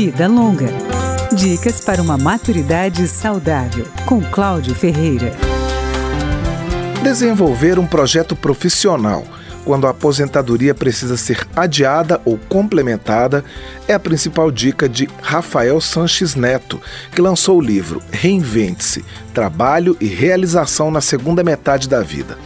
Vida Longa. Dicas para uma maturidade saudável, com Cláudio Ferreira. Desenvolver um projeto profissional quando a aposentadoria precisa ser adiada ou complementada é a principal dica de Rafael Sanches Neto, que lançou o livro Reinvente-se Trabalho e Realização na Segunda Metade da Vida.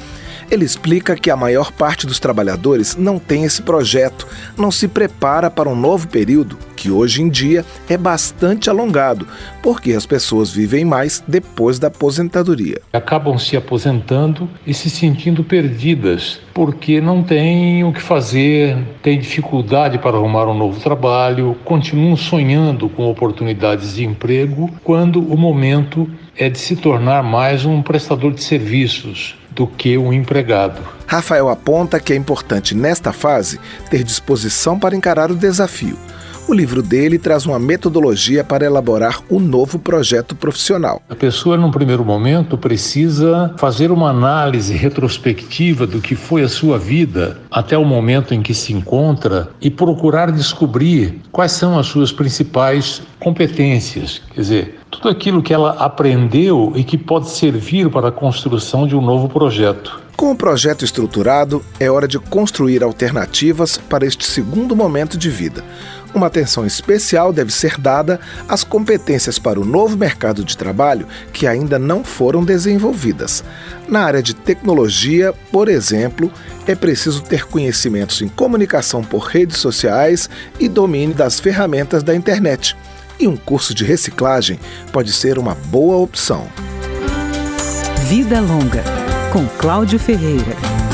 Ele explica que a maior parte dos trabalhadores não tem esse projeto, não se prepara para um novo período, que hoje em dia é bastante alongado, porque as pessoas vivem mais depois da aposentadoria. Acabam se aposentando e se sentindo perdidas, porque não têm o que fazer, têm dificuldade para arrumar um novo trabalho, continuam sonhando com oportunidades de emprego, quando o momento é de se tornar mais um prestador de serviços do que um empregado. Rafael aponta que é importante, nesta fase, ter disposição para encarar o desafio. O livro dele traz uma metodologia para elaborar o um novo projeto profissional. A pessoa, num primeiro momento, precisa fazer uma análise retrospectiva do que foi a sua vida até o momento em que se encontra e procurar descobrir quais são as suas principais competências. Quer dizer, tudo aquilo que ela aprendeu e que pode servir para a construção de um novo projeto. Com o projeto estruturado, é hora de construir alternativas para este segundo momento de vida. Uma atenção especial deve ser dada às competências para o novo mercado de trabalho que ainda não foram desenvolvidas. Na área de tecnologia, por exemplo, é preciso ter conhecimentos em comunicação por redes sociais e domínio das ferramentas da internet e um curso de reciclagem pode ser uma boa opção. Vida Longa, com Cláudio Ferreira.